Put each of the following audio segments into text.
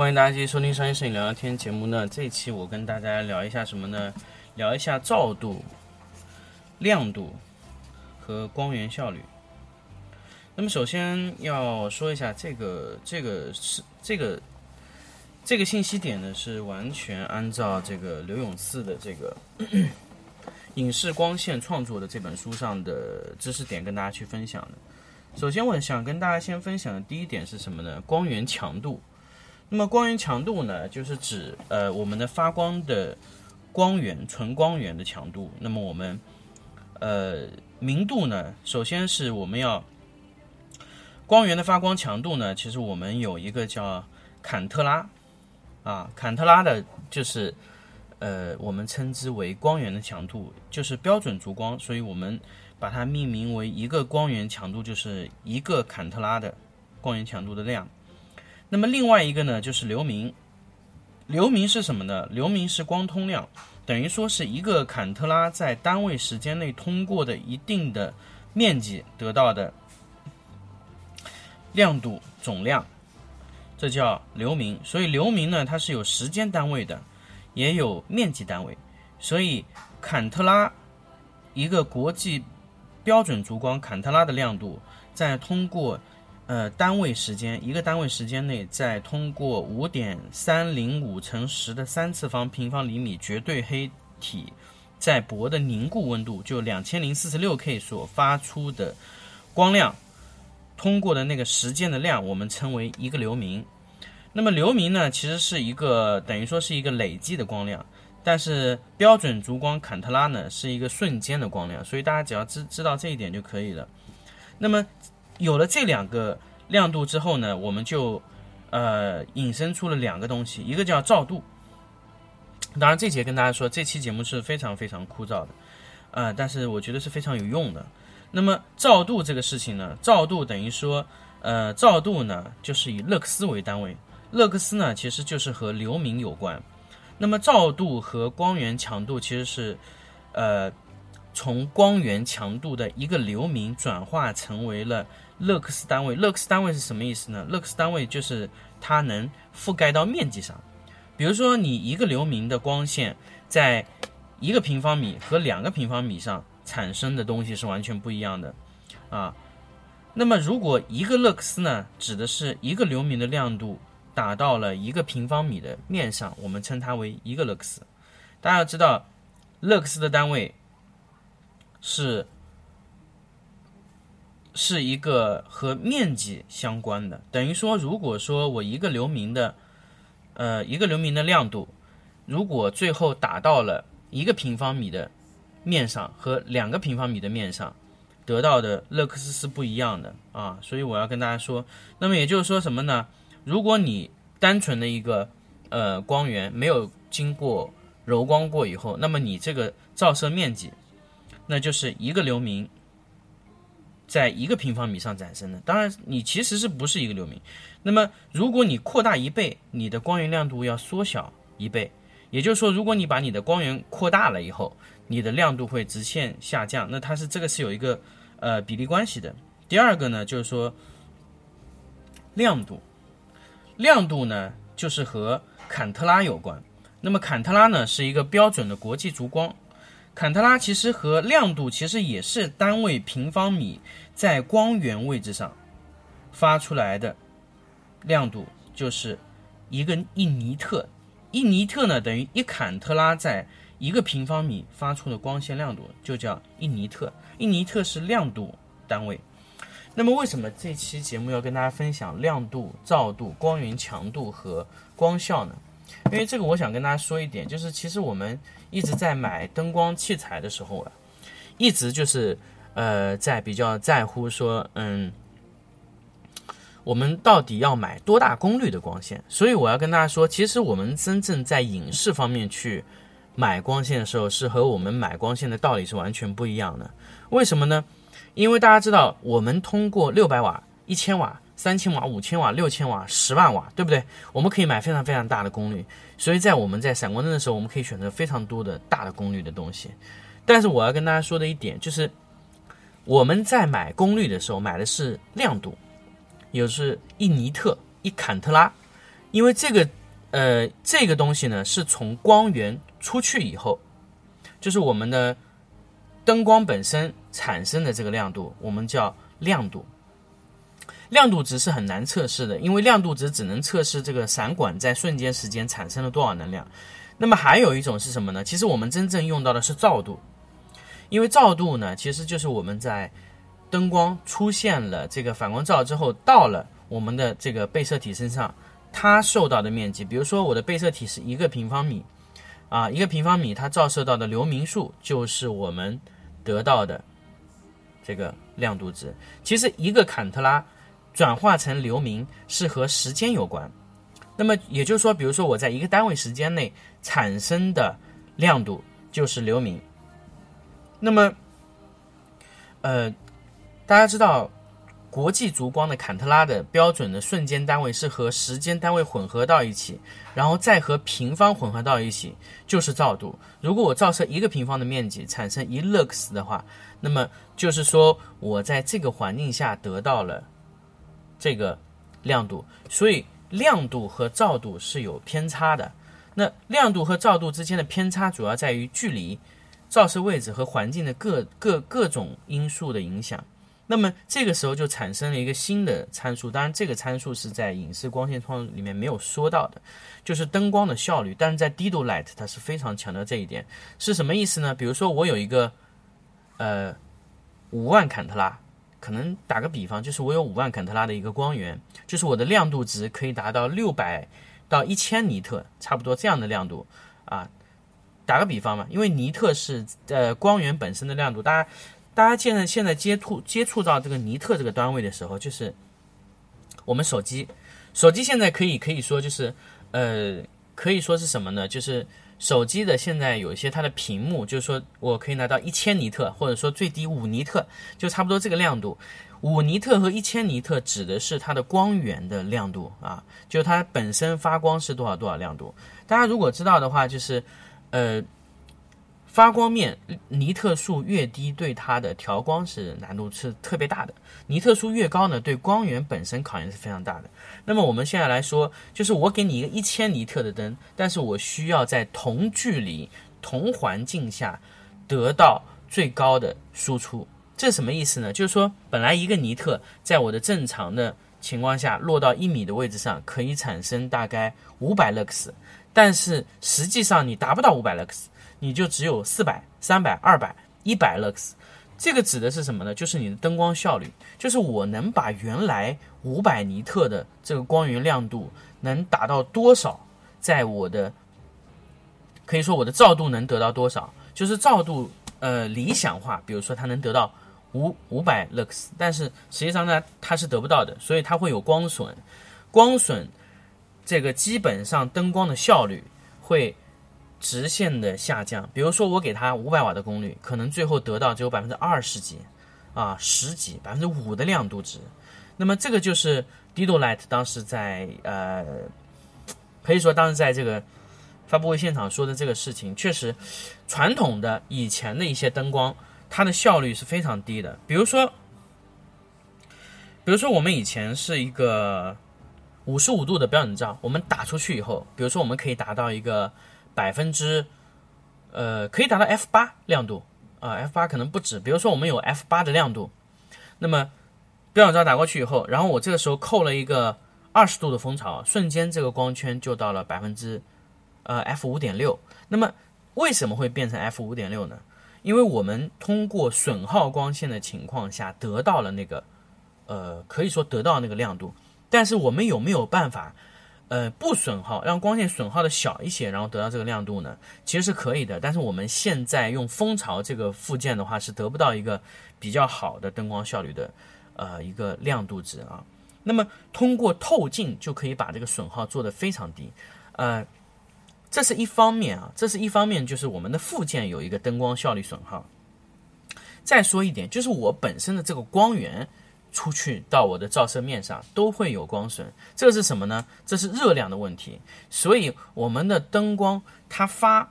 欢迎大家继续收听商业摄影聊聊天节目呢。这一期我跟大家聊一下什么呢？聊一下照度、亮度和光源效率。那么首先要说一下这个这个是这个这个信息点呢，是完全按照这个刘永四的这个 影视光线创作的这本书上的知识点跟大家去分享的。首先，我想跟大家先分享的第一点是什么呢？光源强度。那么光源强度呢，就是指呃我们的发光的光源纯光源的强度。那么我们呃明度呢，首先是我们要光源的发光强度呢，其实我们有一个叫坎特拉啊，坎特拉的就是呃我们称之为光源的强度，就是标准烛光，所以我们把它命名为一个光源强度就是一个坎特拉的光源强度的量。那么另外一个呢，就是流明。流明是什么呢？流明是光通量，等于说是一个坎特拉在单位时间内通过的一定的面积得到的亮度总量，这叫流明。所以流明呢，它是有时间单位的，也有面积单位。所以坎特拉一个国际标准烛光坎特拉的亮度，在通过呃，单位时间一个单位时间内，再通过五点三零五乘十的三次方平方厘米绝对黑体在铂的凝固温度，就两千零四十六 K 所发出的光亮，通过的那个时间的量，我们称为一个流明。那么流明呢，其实是一个等于说是一个累计的光亮，但是标准烛光坎特拉呢是一个瞬间的光亮，所以大家只要知知道这一点就可以了。那么有了这两个亮度之后呢，我们就呃引申出了两个东西，一个叫照度。当然，这节跟大家说，这期节目是非常非常枯燥的，呃，但是我觉得是非常有用的。那么照度这个事情呢，照度等于说，呃，照度呢就是以勒克斯为单位，勒克斯呢其实就是和流明有关。那么照度和光源强度其实是呃从光源强度的一个流明转化成为了勒克斯单位。勒克斯单位是什么意思呢？勒克斯单位就是它能覆盖到面积上。比如说，你一个流明的光线在一个平方米和两个平方米上产生的东西是完全不一样的啊。那么，如果一个勒克斯呢，指的是一个流明的亮度打到了一个平方米的面上，我们称它为一个勒克斯。大家要知道，勒克斯的单位是是一个和面积相关的，等于说，如果说我一个流明的，呃，一个流明的亮度，如果最后打到了一个平方米的面上和两个平方米的面上，得到的勒克斯是不一样的啊，所以我要跟大家说，那么也就是说什么呢？如果你单纯的一个呃光源没有经过柔光过以后，那么你这个照射面积，那就是一个流明在一个平方米上产生的。当然，你其实是不是一个流明？那么如果你扩大一倍，你的光源亮度要缩小一倍。也就是说，如果你把你的光源扩大了以后，你的亮度会直线下降。那它是这个是有一个呃比例关系的。第二个呢，就是说亮度，亮度呢就是和坎特拉有关。那么坎特拉呢是一个标准的国际烛光，坎特拉其实和亮度其实也是单位平方米在光源位置上发出来的亮度，就是一个一尼特。一尼特呢等于一坎特拉在一个平方米发出的光线亮度就叫一尼特，一尼特是亮度单位。那么为什么这期节目要跟大家分享亮度、照度、光源强度和光效呢？因为这个，我想跟大家说一点，就是其实我们一直在买灯光器材的时候啊，一直就是呃在比较在乎说，嗯，我们到底要买多大功率的光线？所以我要跟大家说，其实我们真正在影视方面去买光线的时候，是和我们买光线的道理是完全不一样的。为什么呢？因为大家知道，我们通过六百瓦、一千瓦、三千瓦、五千瓦、六千瓦、十万瓦，对不对？我们可以买非常非常大的功率，所以在我们在闪光灯的时候，我们可以选择非常多的大的功率的东西。但是我要跟大家说的一点就是，我们在买功率的时候买的是亮度，也就是一尼特、一坎特拉，因为这个呃这个东西呢是从光源出去以后，就是我们的灯光本身产生的这个亮度，我们叫亮度。亮度值是很难测试的，因为亮度值只能测试这个闪管在瞬间时间产生了多少能量。那么还有一种是什么呢？其实我们真正用到的是照度，因为照度呢，其实就是我们在灯光出现了这个反光罩之后，到了我们的这个被摄体身上，它受到的面积，比如说我的被摄体是一个平方米，啊，一个平方米它照射到的流明数就是我们得到的这个亮度值。其实一个坎特拉转化成流明是和时间有关。那么也就是说，比如说我在一个单位时间内产生的亮度就是流明。那么，呃，大家知道国际烛光的坎特拉的标准的瞬间单位是和时间单位混合到一起，然后再和平方混合到一起，就是照度。如果我照射一个平方的面积产生一 lux 的话，那么就是说我在这个环境下得到了这个亮度，所以亮度和照度是有偏差的。那亮度和照度之间的偏差主要在于距离、照射位置和环境的各各各种因素的影响。那么这个时候就产生了一个新的参数，当然这个参数是在影视光线创作里面没有说到的，就是灯光的效率。但是在 Dido Light 它是非常强调这一点，是什么意思呢？比如说我有一个呃五万坎特拉，可能打个比方，就是我有五万坎特拉的一个光源，就是我的亮度值可以达到六百到一千尼特，差不多这样的亮度啊。打个比方嘛，因为尼特是呃光源本身的亮度，大家大家现在现在接触接触到这个尼特这个单位的时候，就是我们手机，手机现在可以可以说就是呃可以说是什么呢？就是手机的现在有一些它的屏幕，就是说我可以拿到一千尼特，或者说最低五尼特，就差不多这个亮度。五尼特和一千尼特指的是它的光源的亮度啊，就它本身发光是多少多少亮度。大家如果知道的话，就是呃。发光面尼特数越低，对它的调光是难度是特别大的；尼特数越高呢，对光源本身考验是非常大的。那么我们现在来说，就是我给你一个一千尼特的灯，但是我需要在同距离、同环境下得到最高的输出。这什么意思呢？就是说，本来一个尼特在我的正常的情况下落到一米的位置上，可以产生大概五百 lux，但是实际上你达不到五百 lux。你就只有四百、三百、二百、一百 lux，这个指的是什么呢？就是你的灯光效率，就是我能把原来五百尼特的这个光源亮度能达到多少，在我的可以说我的照度能得到多少，就是照度呃理想化，比如说它能得到五五百 lux，但是实际上呢它是得不到的，所以它会有光损，光损这个基本上灯光的效率会。直线的下降，比如说我给它五百瓦的功率，可能最后得到只有百分之二十几，啊十几百分之五的亮度值。那么这个就是 Dido Light 当时在呃，可以说当时在这个发布会现场说的这个事情，确实传统的以前的一些灯光，它的效率是非常低的。比如说，比如说我们以前是一个五十五度的标准照，我们打出去以后，比如说我们可以达到一个。百分之，呃，可以达到 f 八亮度啊，f 八可能不止。比如说我们有 f 八的亮度，那么标准照打过去以后，然后我这个时候扣了一个二十度的蜂巢，瞬间这个光圈就到了百分之，呃，f 五点六。那么为什么会变成 f 五点六呢？因为我们通过损耗光线的情况下得到了那个，呃，可以说得到那个亮度，但是我们有没有办法，呃，不损耗，让光线损耗的小一些，然后得到这个亮度呢？其实是可以的，但是我们现在用蜂巢这个附件的话，是得不到一个比较好的灯光效率的，呃，一个亮度值啊。那么通过透镜就可以把这个损耗做得非常低，呃，这是一方面啊，这是一方面，就是我们的附件有一个灯光效率损耗。再说一点，就是我本身的这个光源出去到我的照射面上都会有光损，这是什么呢？这是热量的问题。所以我们的灯光它发，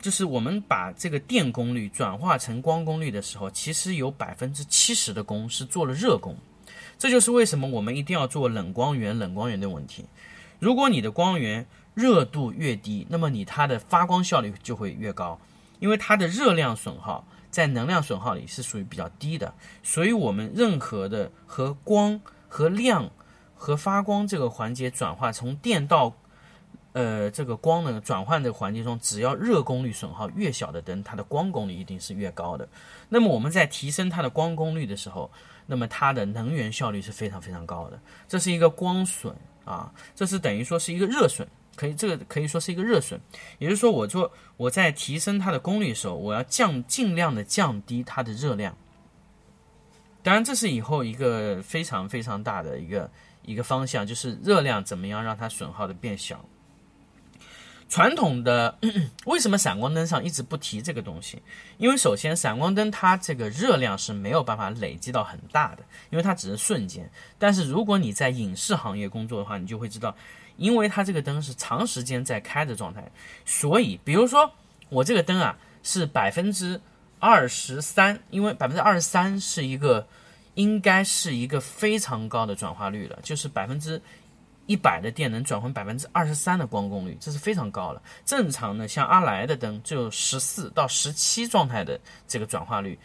就是我们把这个电功率转化成光功率的时候，其实有百分之七十的功是做了热功。这就是为什么我们一定要做冷光源，冷光源的问题。如果你的光源热度越低，那么你它的发光效率就会越高，因为它的热量损耗在能量损耗里是属于比较低的。所以，我们任何的和光、和亮、和发光这个环节转化，从电到呃这个光能转换的环节中，只要热功率损耗越小的灯，它的光功率一定是越高的。那么我们在提升它的光功率的时候，那么它的能源效率是非常非常高的。这是一个光损啊，这是等于说是一个热损，可以这个可以说是一个热损。也就是说，我做我在提升它的功率的时候，我要降尽量的降低它的热量。当然，这是以后一个非常非常大的一个一个方向，就是热量怎么样让它损耗的变小。传统的 为什么闪光灯上一直不提这个东西？因为首先，闪光灯它这个热量是没有办法累积到很大的，因为它只是瞬间。但是如果你在影视行业工作的话，你就会知道，因为它这个灯是长时间在开的状态，所以比如说我这个灯啊是百分之二十三，因为百分之二十三是一个应该是一个非常高的转化率了，就是百分之。一百的电能转换百分之二十三的光功率，这是非常高了。正常的像阿莱的灯就十四到十七状态的这个转化率，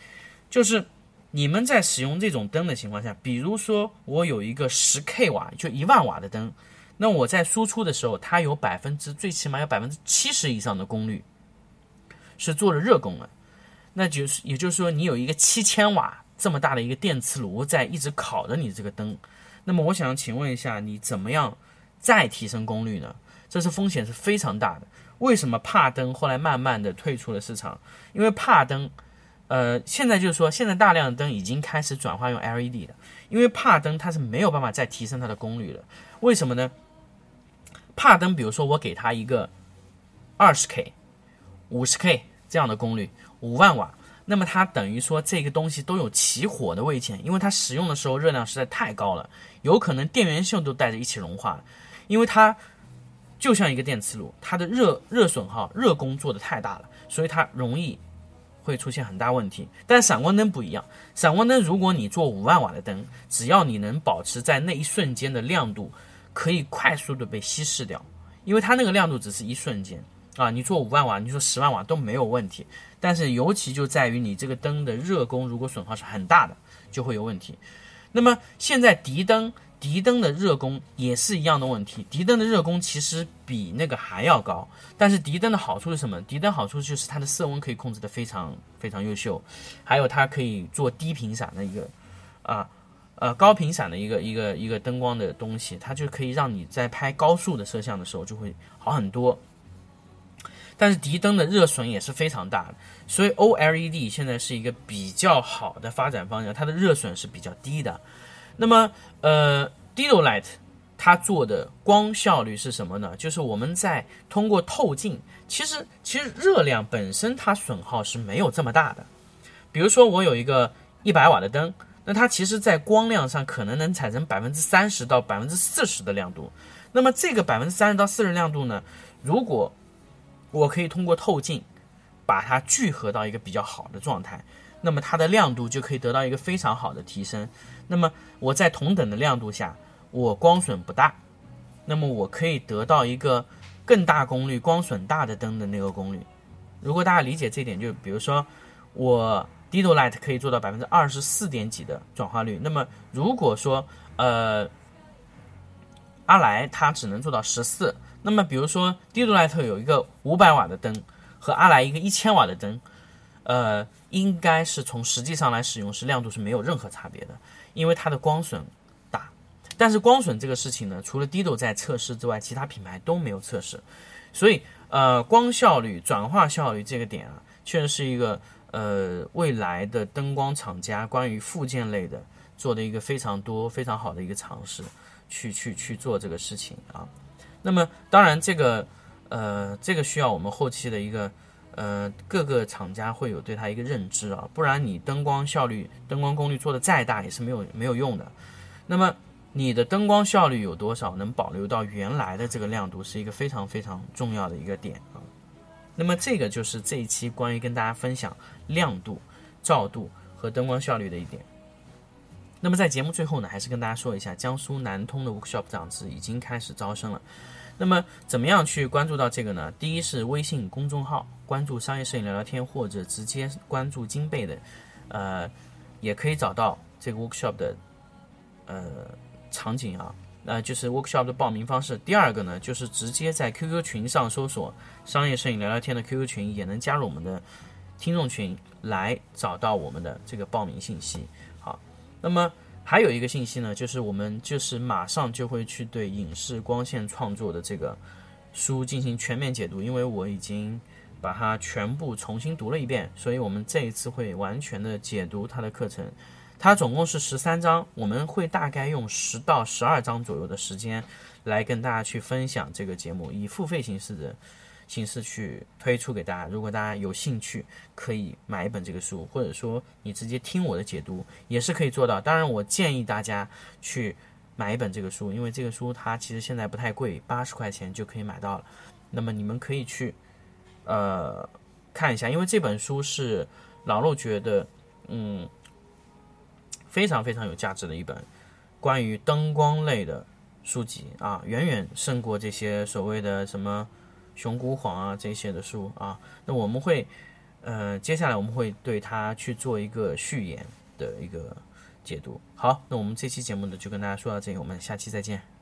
就是你们在使用这种灯的情况下，比如说我有一个十 k 瓦，就一万瓦的灯，那我在输出的时候，它有百分之最起码有百分之七十以上的功率是做了热功的，那就是也就是说你有一个七千瓦这么大的一个电磁炉在一直烤着你这个灯。那么我想请问一下，你怎么样再提升功率呢？这是风险是非常大的。为什么帕灯后来慢慢的退出了市场？因为帕灯，呃，现在就是说，现在大量的灯已经开始转化用 LED 了。因为帕灯它是没有办法再提升它的功率了。为什么呢？帕灯，比如说我给它一个二十 K、五十 K 这样的功率，五万瓦。那么它等于说这个东西都有起火的危险，因为它使用的时候热量实在太高了，有可能电源线都带着一起融化了，因为它就像一个电磁炉，它的热热损耗、热功做的太大了，所以它容易会出现很大问题。但闪光灯不一样，闪光灯如果你做五万瓦的灯，只要你能保持在那一瞬间的亮度，可以快速的被稀释掉，因为它那个亮度只是一瞬间啊，你做五万瓦，你说十万瓦都没有问题。但是尤其就在于你这个灯的热功如果损耗是很大的，就会有问题。那么现在敌灯，敌灯的热功也是一样的问题。敌灯的热功其实比那个还要高，但是敌灯的好处是什么？敌灯好处就是它的色温可以控制的非常非常优秀，还有它可以做低频闪的一个啊呃高频闪的一个一个一个灯光的东西，它就可以让你在拍高速的摄像的时候就会好很多。但是敌灯的热损也是非常大的，所以 OLED 现在是一个比较好的发展方向，它的热损是比较低的。那么，呃，Didolight 它做的光效率是什么呢？就是我们在通过透镜，其实其实热量本身它损耗是没有这么大的。比如说我有一个一百瓦的灯，那它其实在光量上可能能产生百分之三十到百分之四十的亮度。那么这个百分之三十到四十亮度呢，如果我可以通过透镜把它聚合到一个比较好的状态，那么它的亮度就可以得到一个非常好的提升。那么我在同等的亮度下，我光损不大，那么我可以得到一个更大功率、光损大的灯的那个功率。如果大家理解这一点，就比如说我 Dido Light 可以做到百分之二十四点几的转化率，那么如果说呃阿莱它只能做到十四。那么，比如说 Didolight 有一个五百瓦的灯，和阿莱一个一千瓦的灯，呃，应该是从实际上来使用是亮度是没有任何差别的，因为它的光损大。但是光损这个事情呢，除了 Dido 在测试之外，其他品牌都没有测试，所以呃，光效率、转化效率这个点啊，确实是一个呃未来的灯光厂家关于附件类的做的一个非常多、非常好的一个尝试，去去去做这个事情啊。那么当然这个呃这个需要我们后期的一个呃各个厂家会有对它一个认知啊，不然你灯光效率、灯光功率做的再大也是没有没有用的。那么你的灯光效率有多少能保留到原来的这个亮度，是一个非常非常重要的一个点啊。那么这个就是这一期关于跟大家分享亮度、照度和灯光效率的一点。那么在节目最后呢，还是跟大家说一下，江苏南通的 workshop 长职已经开始招生了。那么怎么样去关注到这个呢？第一是微信公众号关注商业摄影聊聊天，或者直接关注金贝的，呃，也可以找到这个 workshop 的呃场景啊。呃，就是 workshop 的报名方式。第二个呢，就是直接在 QQ 群上搜索“商业摄影聊聊天”的 QQ 群，也能加入我们的听众群，来找到我们的这个报名信息。好，那么还有一个信息呢，就是我们就是马上就会去对影视光线创作的这个书进行全面解读，因为我已经把它全部重新读了一遍，所以我们这一次会完全的解读它的课程。它总共是十三章，我们会大概用十到十二章左右的时间来跟大家去分享这个节目，以付费形式的形式去推出给大家。如果大家有兴趣，可以买一本这个书，或者说你直接听我的解读也是可以做到。当然，我建议大家去买一本这个书，因为这个书它其实现在不太贵，八十块钱就可以买到了。那么你们可以去呃看一下，因为这本书是老陆觉得嗯。非常非常有价值的一本关于灯光类的书籍啊，远远胜过这些所谓的什么熊谷晃啊这些的书啊。那我们会呃，接下来我们会对它去做一个序言的一个解读。好，那我们这期节目呢就跟大家说到这里，我们下期再见。